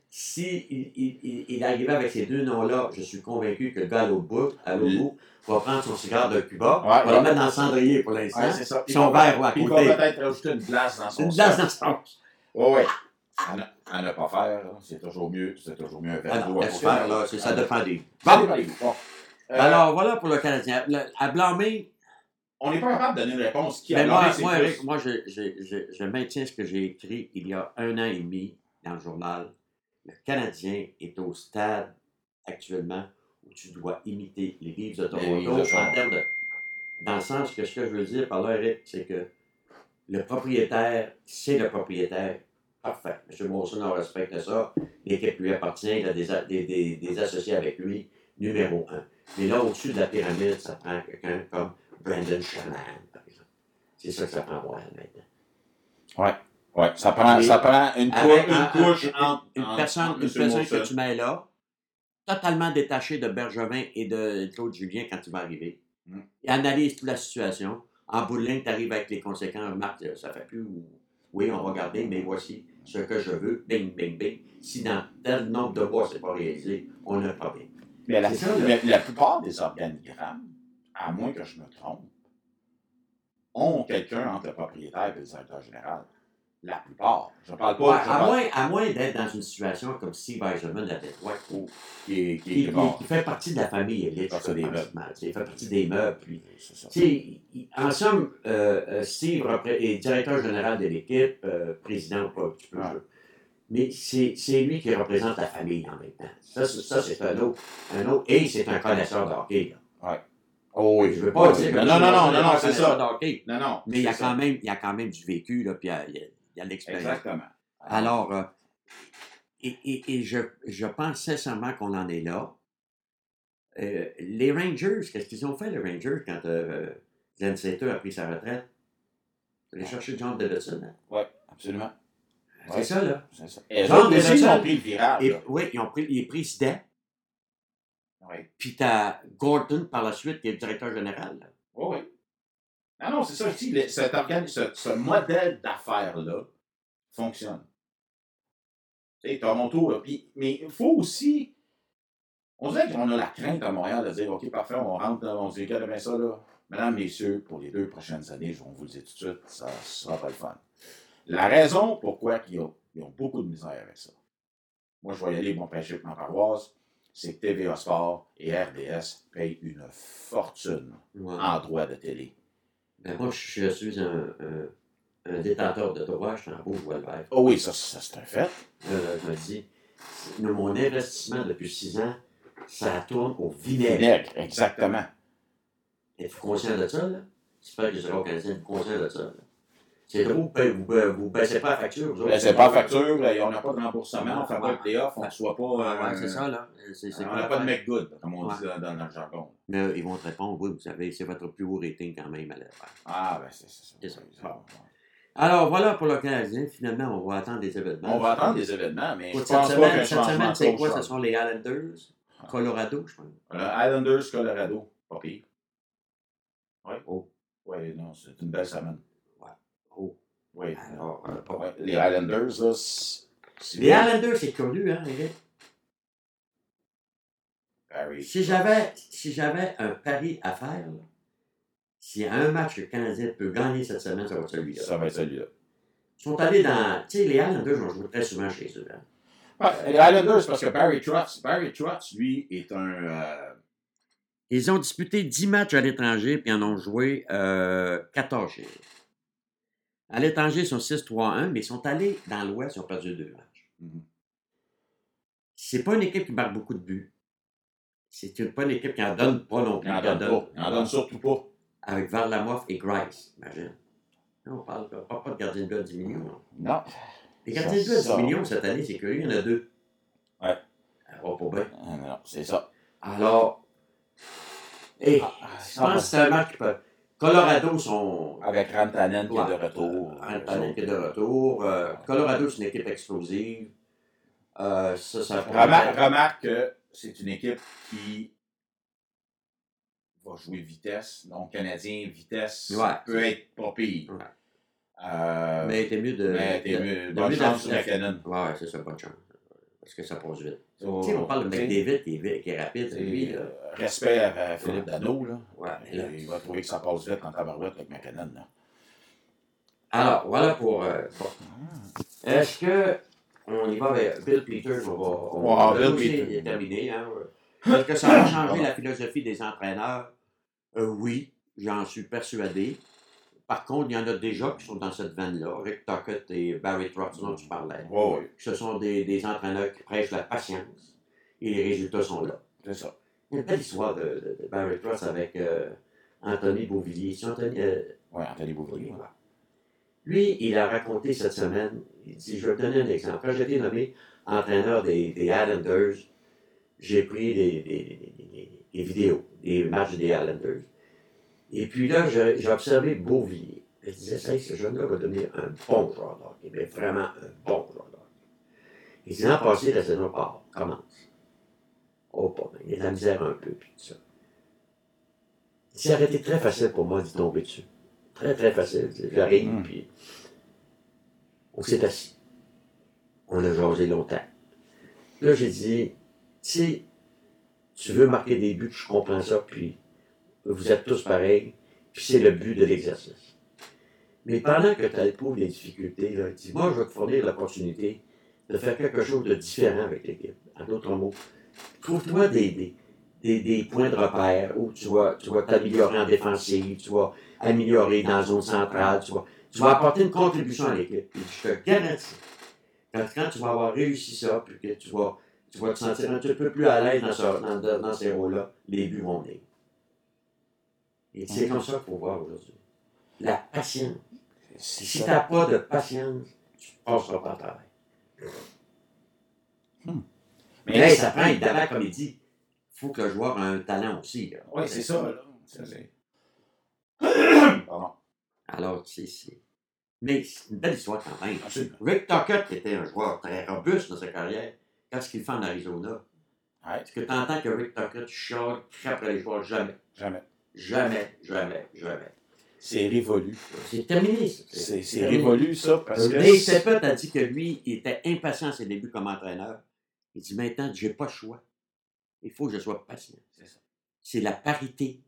Speaker 1: si il, il, il- il arrivait avec ces deux noms-là, je suis convaincu que le gars à l'autre bout, va prendre son cigare de Cuba,
Speaker 2: Ouais,
Speaker 1: va le mettre dans le cendrier pour l'instant,
Speaker 2: Ouais, c'est ça. Puis
Speaker 1: son
Speaker 2: il va-
Speaker 1: verre à
Speaker 2: puis il
Speaker 1: côté.
Speaker 2: va peut-être rajouter une glace dans son
Speaker 1: une glace dans son
Speaker 2: Oui, oui. À ne, à ne pas faire, c'est toujours mieux. C'est toujours mieux un verre
Speaker 1: Ah
Speaker 2: d'eau à
Speaker 1: faire, là, c'est- ça dépend des... Bon.
Speaker 2: Euh,
Speaker 1: alors voilà pour le Canadien. Le- à blâmer,
Speaker 2: on n'est pas capable de donner une réponse qui a
Speaker 1: moi,
Speaker 2: blâmé,
Speaker 1: moi,
Speaker 2: plus-
Speaker 1: moi je, je, je, je maintiens ce que j'ai écrit il y a un an et demi dans le journal. Le Canadien est au stade actuellement où tu dois imiter les Leafs de Toronto
Speaker 2: Leafs de Toronto.
Speaker 1: en termes de. Dans le sens que ce que je veux dire par là, Eric, c'est que le propriétaire, c'est le propriétaire. Parfait. M. Monson, on respecte ça. L'équipe lui appartient. Il a des, a- des, des, des associés avec lui, numéro un. Mais là, au-dessus de la pyramide, ça prend quelqu'un comme Brandon Shanahan, par exemple. C'est ça que ça prend Montréal maintenant.
Speaker 2: Ouais, ça prend,
Speaker 1: Et-
Speaker 2: ça prend une, cou-
Speaker 1: Avec
Speaker 2: une
Speaker 1: un-
Speaker 2: couche
Speaker 1: un-
Speaker 2: entre,
Speaker 1: une personne, une personne
Speaker 2: Molson.
Speaker 1: que tu mets là, totalement détachée de Bergevin et de Claude Julien quand tu vas arriver.
Speaker 2: Mm.
Speaker 1: Et analyse toute la situation. En bout de ligne, tu arrives avec les conséquences. Euh, ça fait plus. ou- Oui, on va garder, mais voici ce que je veux. Bing, bing, bing. Si dans tel nombre de mois, c'est pas réalisé, on a un problème.
Speaker 2: Mais la,
Speaker 1: ça,
Speaker 2: mais la plupart des organigrammes, à moins que je me trompe, ont quelqu'un entre le propriétaire et le directeur général. La plupart. Je ne parle pas.
Speaker 1: Ouais,
Speaker 2: je
Speaker 1: à,
Speaker 2: parle-
Speaker 1: moins, à moins d'être dans une situation comme Steve Eisenman à Détroit,
Speaker 2: Oh, qui, est- qui,
Speaker 1: qui, qui- fait partie de la famille élite. Il fait partie des meubles. Puis, il- en somme, euh, euh, Steve est directeur général de l'équipe, euh, président ou pas, tu peux
Speaker 2: Ouais.
Speaker 1: Mais c'est c'est lui qui représente la famille en même temps. Ça, c'est- ça, c'est un autre, un autre. Et c'est un connaisseur de hockey. là.
Speaker 2: Oh oui.
Speaker 1: Je veux pas
Speaker 2: Oui,
Speaker 1: dire que
Speaker 2: Non, non, non, non, non, c'est ça. Non, non.
Speaker 1: Mais il y, a quand même, il y a quand même du vécu, là, puis il y a, il y a- il y a de l'expérience.
Speaker 2: Exactement.
Speaker 1: Alors, euh, et, et- et je, je pense sincèrement qu'on en est là. Euh, les Rangers, qu'est-ce qu'ils ont fait, les Rangers, quand euh, Glenn Sater a pris sa retraite? Ils allaient chercher John Davidson. hein?
Speaker 2: Oui, absolument.
Speaker 1: C'est
Speaker 2: Ouais.
Speaker 1: ça, là.
Speaker 2: C'est ça. Et autres aussi, ils
Speaker 1: Davidson-
Speaker 2: ont pris le virage.
Speaker 1: Et, oui, ils ont pris, il est président.
Speaker 2: Oui.
Speaker 1: Puis t'as Gordon par la suite, qui est le directeur général. là.
Speaker 2: Oui, oui. Non, non, c'est ça, je dis, cet organe- ce, ce modèle d'affaires-là fonctionne. Tu sais, Toronto, là, puis- mais il faut aussi. On dirait qu'on a la crainte à Montréal de dire OK, parfait, on rentre, dans- on se dit, bien ça, là. Mesdames, messieurs, pour les deux prochaines années, je vais vous le dire tout de suite, ça ne sera pas le fun. La raison pourquoi ils ont, ils ont beaucoup de misère avec ça, moi je vais y aller, mon péché ma paroisse, c'est que TVA Sport et RDS payent une fortune
Speaker 1: Ouais.
Speaker 2: en droit de télé.
Speaker 1: Ben, moi, je, suis un, un- un détenteur de droit, je suis en beau, le vert.
Speaker 2: Oh oui, ça, ça c'est un fait.
Speaker 1: Là, je me dis, mon investissement depuis six ans, ça tourne au vinaigre.
Speaker 2: Vinaigre, exactement.
Speaker 1: Êtes-vous conscient de ça, là? J'espère que je serai au Canadien, êtes-vous conscient de ça, là? C'est drôle, vous ne baissez pas la facture. vous
Speaker 2: c'est pas facture, là, on n'a pas de remboursement, on ne fait pas de playoff, on ne reçoit pas. Euh,
Speaker 1: ouais, c'est ça, là. C'est, c'est
Speaker 2: On n'a
Speaker 1: la
Speaker 2: pas de make good, comme on
Speaker 1: Ouais.
Speaker 2: dit dans, dans le jargon.
Speaker 1: Mais euh, ils vont te répondre, oui, vous savez, c'est votre plus haut rating quand même à la fin.
Speaker 2: Ah, ben c'est c'est ça.
Speaker 1: C'est ça.
Speaker 2: Bon, bon.
Speaker 1: Alors, voilà pour le Canadien. Finalement, on va attendre des événements.
Speaker 2: On va attendre des événements, mais
Speaker 1: Pour
Speaker 2: je
Speaker 1: cette
Speaker 2: pense pas
Speaker 1: semaine, cette semaine, c'est quoi? Ce sont les Islanders,
Speaker 2: Ah.
Speaker 1: Colorado, je pense.
Speaker 2: Euh, Islanders, Colorado. Pas pire. Oui.
Speaker 1: Oh.
Speaker 2: Oui, non, c'est une belle semaine.
Speaker 1: Oh.
Speaker 2: Oui.
Speaker 1: Alors, euh,
Speaker 2: Ouais, Les Islanders, là,
Speaker 1: Les Islanders, c'est curieux, hein, Eric?
Speaker 2: Barry.
Speaker 1: Si j'avais, si j'avais un pari à faire, s'il y a un match que le Canadien peut gagner cette semaine, ça va être celui-là.
Speaker 2: Ça va être celui-là.
Speaker 1: Ils sont allés dans. Tu sais, les Islanders ont joué très souvent chez eux. hein.
Speaker 2: Ouais, les Islanders, parce que Barry Trotz, Barry Trotz, lui, est un. euh,
Speaker 1: Ils ont disputé 10 matchs à l'étranger, puis en ont joué euh, 14 chez eux. À l'étranger, ils sont 6-3-1, mais ils sont allés dans l'Ouest, ils ont perdu deux matchs.
Speaker 2: Mhm.
Speaker 1: C'est pas une équipe qui marque beaucoup de buts. C'est pas une équipe qui en donne pas non plus.
Speaker 2: En
Speaker 1: en
Speaker 2: donne pas. En donne surtout pas.
Speaker 1: Avec Varlamov et Grice, imagine. On parle pas, pas de gardien de but à 10 millions.
Speaker 2: Non.
Speaker 1: Les gardiens de but à 10
Speaker 2: Ça-
Speaker 1: millions cette année, c'est curieux, il y en a deux.
Speaker 2: Ouais.
Speaker 1: Ça va pas bien.
Speaker 2: Non, non, c'est ça.
Speaker 1: Alors, et,
Speaker 2: Ah,
Speaker 1: je pense que c'est un match qui peut. Colorado sont.
Speaker 2: Avec Rantanen qui est de retour.
Speaker 1: Rantanen qui est de retour. Euh, Colorado, c'est une équipe explosive. Euh, ça, ça
Speaker 2: Remarque, remarque que c'est une équipe qui va jouer vitesse. Donc, Canadien, vitesse,
Speaker 1: Ouais.
Speaker 2: peut être pas pire.
Speaker 1: Ouais.
Speaker 2: Euh,
Speaker 1: Mais t'es mieux de.
Speaker 2: mais t'es mieux. Bonne chance sur la canon.
Speaker 1: Ouais, c'est ça, bonne chance. Parce que ça passe vite. Sais, on parle de McDavid qui est, vite- qui est rapide, lui, là.
Speaker 2: euh, Respect à Philippe Dano, là.
Speaker 1: Ouais, mais là-
Speaker 2: Il va trouver que ça passe vite en tabarouette avec McKinnon, là.
Speaker 1: Alors, voilà pour. euh, bon. Est-ce que on y va avec Bill Peters? On va. On,
Speaker 2: Bill
Speaker 1: dossier
Speaker 2: Peters.
Speaker 1: est terminé. Hein? Est-ce que ça va changer la philosophie des entraîneurs? Euh, oui, j'en suis persuadé. Par contre, il y en a déjà qui sont dans cette veine-là. Rick Tuckett et Barry Trotz, dont tu parlais.
Speaker 2: Ouais,
Speaker 1: Ce sont des, des entraîneurs qui prêchent la patience. Et les résultats sont là.
Speaker 2: c'est ça.
Speaker 1: Il y a une belle histoire de, de- de Barry Trotz avec euh, Anthony Beauvillier. C'est Anthony, euh,
Speaker 2: Ouais, Anthony Bouvier. ouais.
Speaker 1: Lui, il a raconté cette semaine, il dit, je vais te donner un exemple. Quand j'ai été nommé entraîneur des, des Islanders, j'ai pris des- des vidéos, des matchs des Islanders. Et puis là, j'ai observé Beauvillier. Je disais, ça, ce jeune-là va devenir un bon joueur de hockey, mais vraiment un bon joueur de hockey. Il dit, l'an passé, la saison part, commence. Oh, pas mal. Il y a de la misère un peu, puis tout ça. Il été très facile pour moi d'y tomber dessus. Très, très facile. J'arrive,
Speaker 2: Mm.
Speaker 1: puis on s'est assis. On a jasé longtemps. Là, j'ai dit, tu sais, tu veux marquer des buts, je comprends ça, puis vous êtes tous pareils, puis c'est le but de l'exercice. Mais pendant que tu éprouves des difficultés, là, dis, moi, je vais te fournir l'opportunité de faire quelque chose de différent avec l'équipe. En d'autres mots, trouve-toi des, des, des, points de repère où tu vas tu vas t'améliorer en défensive, tu vas améliorer dans la zone centrale, tu vas, tu vas apporter une contribution à l'équipe. Je te garantis, quand, quand tu vas avoir réussi ça, puis que tu vas, tu vas te sentir un petit peu plus à l'aise dans- dans ces rôles-là, les buts vont venir. Et c'est comme ça qu'il faut voir aujourd'hui. La patience. Si tu n'as pas de patience, tu ne passeras pas au travail. Mais là, ça prend, évidemment, comme il dit, il faut que le joueur ait un talent aussi.
Speaker 2: Oui, c'est ça, là. Ça, c'est- Pardon.
Speaker 1: Alors, c'est. c'est- Mais c'est une belle histoire quand même.
Speaker 2: Absolument.
Speaker 1: Rick Tuckett, qui était un joueur très robuste dans sa carrière, qu'est-ce qu'il fait en Arizona?
Speaker 2: Ouais,
Speaker 1: Est-ce que tu entends que Rick Tuckett chiale, crie après les joueurs? Jamais.
Speaker 2: jamais.
Speaker 1: Jamais, jamais, jamais.
Speaker 2: C'est révolu.
Speaker 1: C'est terminé.
Speaker 2: C'est révolu, ça, parce que.
Speaker 1: Dave Tippett a dit que lui, il était impatient à ses débuts comme entraîneur. Il dit maintenant, j'ai pas le choix. Il faut que je sois patient.
Speaker 2: C'est ça.
Speaker 1: C'est la parité.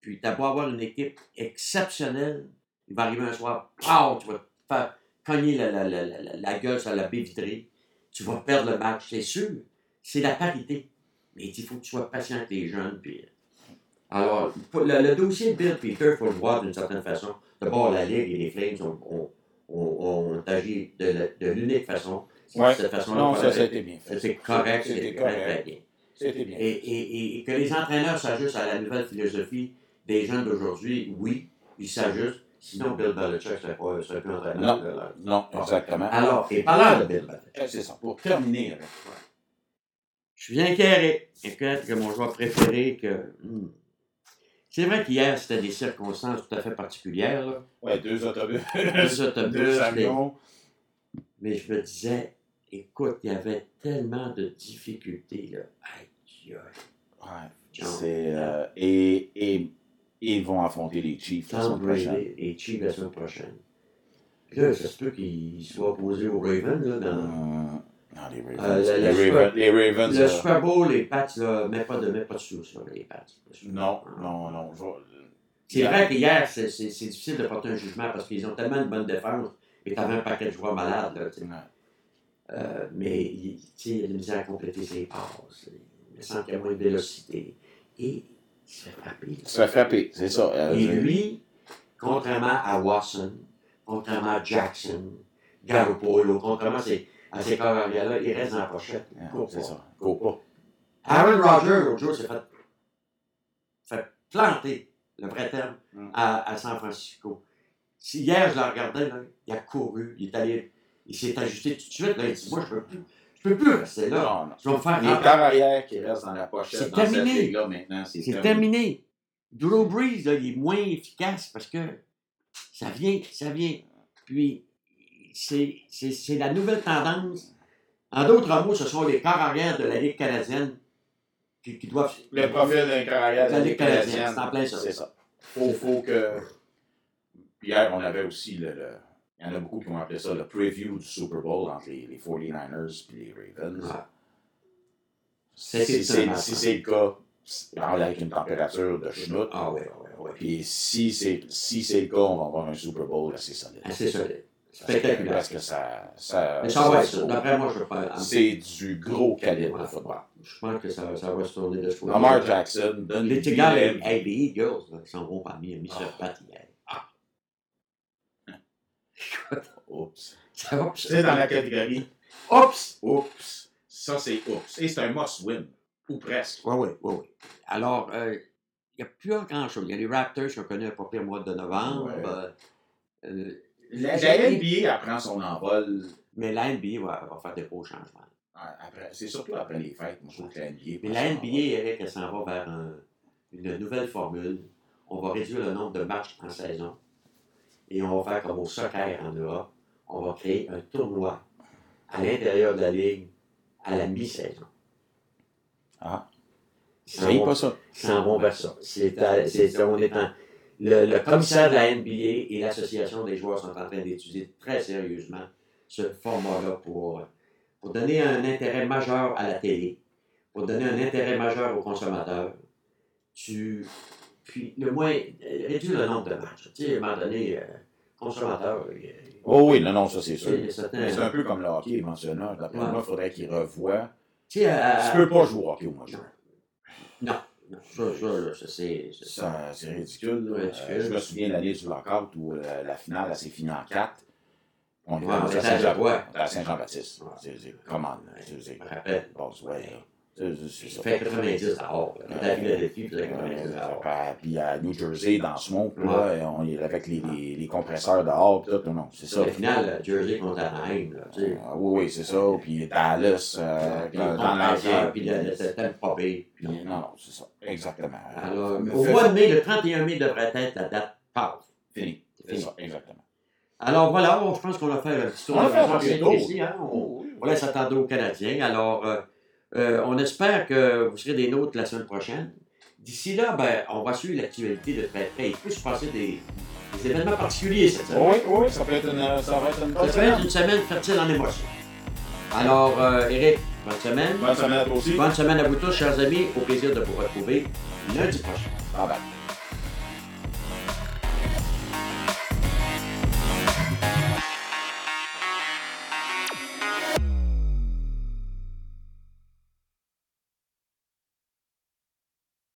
Speaker 1: Puis, t'as beau avoir une équipe exceptionnelle, il va arriver un soir, pow, tu vas te faire cogner la, la, la, la, la gueule sur la baie vitrée. Tu vas perdre le match, c'est sûr. C'est la parité. Mais il dit, il faut que tu sois patient avec les jeunes. Puis... Alors, le, le dossier de Bill Peter, il faut le voir d'une certaine façon. D'abord, la Ligue et les Flames ont, ont, ont, ont agi de, de l'unique façon. C'est
Speaker 2: Ouais.
Speaker 1: de cette façon-là.
Speaker 2: Non, ça, ça a été bien.
Speaker 1: C'était correct,
Speaker 2: C'était
Speaker 1: très, bien.
Speaker 2: C'était bien.
Speaker 1: Et, et, et- que les entraîneurs s'ajustent à la nouvelle philosophie des jeunes d'aujourd'hui, oui, ils s'ajustent. Sinon, Bill Belichick serait pas serait plus entraîneur.
Speaker 2: Non.
Speaker 1: là.
Speaker 2: Non, exactement.
Speaker 1: Alors, et parlant de Bill Belichick,
Speaker 2: Eh, C'est ça. Pour terminer, avec-
Speaker 1: je suis bien carré. Et peut-être que mon joueur préféré, que. hmm, C'est vrai qu'hier, c'était des circonstances tout à fait particulières. là.
Speaker 2: Ouais, deux autobus.
Speaker 1: Deux autobus,
Speaker 2: deux avions.
Speaker 1: Mais je me disais, écoute, il y avait tellement de difficultés. Là. Aïe, aïe.
Speaker 2: Ouais. C'est, euh, et, et ils vont affronter les Chiefs la semaine prochaine.
Speaker 1: Et Chiefs la semaine prochaine. Là, ça se peut qu'il soit opposé aux Ravens. Là,
Speaker 2: Euh,
Speaker 1: dans...
Speaker 2: non, les Ravens.
Speaker 1: Euh, le- le
Speaker 2: les, Ravens les Ravens.
Speaker 1: Le
Speaker 2: euh,
Speaker 1: Super Bowl, les Pats, là, mets pas de, mets pas de sous sur les Pats.
Speaker 2: non, non, non. vois-
Speaker 1: C'est vrai qu'hier, c'est difficile de porter un jugement parce qu'ils ont tellement de bonne défense et t'avais un paquet de joueurs malades. Là.
Speaker 2: Ouais.
Speaker 1: Euh, mais il, tu sais, il a de la misère à compléter ses passes. Il semble qu'il y a moins de vélocité. Et il se fait frapper.
Speaker 2: Il se fait frapper, c'est ça. euh,
Speaker 1: Et lui, contrairement à Watson, contrairement à Jackson, Garoppolo, contrairement à ces, à ces corps là il reste dans la pochette. Il
Speaker 2: Ouais,
Speaker 1: court
Speaker 2: c'est
Speaker 1: pas.
Speaker 2: ça. Go pas.
Speaker 1: Aaron Rodgers, l'autre jour, s'est fait, fait planter, le vrai terme,
Speaker 2: Mm.
Speaker 1: à, à San Francisco. Si hier, je l'ai regardé, là, il a couru, il est allé, il s'est ajusté tout de suite. Là, il dit Moi, je peux plus, je peux plus rester là.
Speaker 2: Non, non.
Speaker 1: Je vais me faire
Speaker 2: Les arrière qui restent dans la pochette
Speaker 1: C'est terminé.
Speaker 2: ligue-là maintenant, c'est
Speaker 1: C'est
Speaker 2: terminé.
Speaker 1: terminé. Drew Brees, là, il est moins efficace parce que ça vient, ça vient. Puis, c'est c'est- c'est la nouvelle tendance. En d'autres mots, ce sont les corps arrière de la Ligue canadienne qui, qui doivent.
Speaker 2: Le profil d'un quart arrière de
Speaker 1: La Ligue canadienne, c'est en plein ça.
Speaker 2: c'est ça. Faut, faut que... Hier, on avait aussi le, le- Il y en a beaucoup qui ont appelé ça le preview du Super Bowl entre les, les 49ers et les Ravens.
Speaker 1: Ouais.
Speaker 2: Si
Speaker 1: C'est
Speaker 2: le cas, avec une température de schnout,
Speaker 1: Ah oui, oui, oui.
Speaker 2: puis si c'est si c'est le cas, on va avoir un Super Bowl assez solide.
Speaker 1: Assez solide. Spectaculaire.
Speaker 2: Parce que ça... ça
Speaker 1: Mais ça va être ça. D'après moi, je pas.
Speaker 2: C'est du gros calibre de
Speaker 1: Ouais,
Speaker 2: football.
Speaker 1: Je pense que ça, ça va se tourner de ce côté.
Speaker 2: Lamar Jackson, donne
Speaker 1: Les Tigers,
Speaker 2: le-
Speaker 1: les, hey, les Eagles, là, ils s'en vont parmi mis sur
Speaker 2: Ah.
Speaker 1: patte hier.
Speaker 2: Oups.
Speaker 1: Ça va,
Speaker 2: C'est dans la catégorie
Speaker 1: Oups!
Speaker 2: Oups. Ça, c'est oups. Et c'est un must-win. Ou presque.
Speaker 1: Oui, oui, oui, oui. Alors, euh, il n'y a plus grand-chose. Il y a les Raptors qui ont connu un pas pire mois de novembre.
Speaker 2: Ouais.
Speaker 1: euh, euh,
Speaker 2: La, la NBA apprend son envol
Speaker 1: mais la NBA va, va faire des gros changements.
Speaker 2: après. C'est surtout après les fêtes. Moi, je trouve que la NBA.
Speaker 1: Mais la NBA. Eric, elle s'en va vers un- une nouvelle formule. On va réduire le nombre de matchs en saison. Et on va faire comme au soccer en Europe. On va créer un tournoi à l'intérieur de la Ligue à la mi-saison.
Speaker 2: Ah. C'est pas ça.
Speaker 1: ils s'en vont vers ça. C'est- on est en- le, le commissaire de la NBA et l'association des joueurs sont en train d'étudier très sérieusement ce format-là pour, pour donner un intérêt majeur à la télé, pour donner un intérêt majeur aux consommateurs. Tu, puis, le moins, réduire le nombre de matchs. Tu sais, à un moment donné, euh, consommateur, euh,
Speaker 2: Oh oui, non, non, ça, c'est sûr.
Speaker 1: c'est
Speaker 2: un peu comme le hockey, éventuellement. D'après moi, il faudrait qu'il revoie.
Speaker 1: Tu sais, euh,
Speaker 2: Tu peux pas jouer au hockey au mois de juin.
Speaker 1: Non, non, ça, ça, ça, c'est.
Speaker 2: ridicule. Euh, je me souviens de l'année du lockout où euh, la finale, s'est finie en 4. On était
Speaker 1: Ouais,
Speaker 2: à Saint-Jean-Baptiste. C'est- Comment? C'est-. Bon, ouais, ça.
Speaker 1: fait 90 dehors. Quand à Philadelphie, il faisait 90
Speaker 2: Euh,
Speaker 1: dehors.
Speaker 2: Puis à New Jersey, dans Swamp, là, on est avec les, les, les compresseurs dehors, tout, non, non, c'est ça.
Speaker 1: La finale, euh, Jersey contre Anaheim, là, tu sais.
Speaker 2: Ah, oui, oui, c'est ça. Puis Dallas, euh,
Speaker 1: Puis
Speaker 2: dans,
Speaker 1: compresseurs, puis le, système.
Speaker 2: Puis non, non, c'est ça. Exactement.
Speaker 1: Alors, au mois de mai, le 31 mai devrait être la date pause.
Speaker 2: Fini. C'est ça, exactement.
Speaker 1: Alors voilà, je pense qu'on a fait tour
Speaker 2: On a fait un tour.
Speaker 1: hein. On, laisse attendre aux Canadiens. Alors, euh, euh, on espère que vous serez des nôtres la semaine prochaine. D'ici là, ben, on va suivre l'actualité de très près. Il peut se passer des, des événements particuliers cette semaine.
Speaker 2: Oui, oui, ça peut être une, ça va être une
Speaker 1: Ça peut être
Speaker 2: semaine.
Speaker 1: une semaine fertile en émotions. Alors, euh, Eric, bonne semaine.
Speaker 2: Bonne semaine à toi aussi.
Speaker 1: Bonne semaine à vous tous, chers amis. Au plaisir de vous retrouver lundi prochain.
Speaker 2: Bye bye.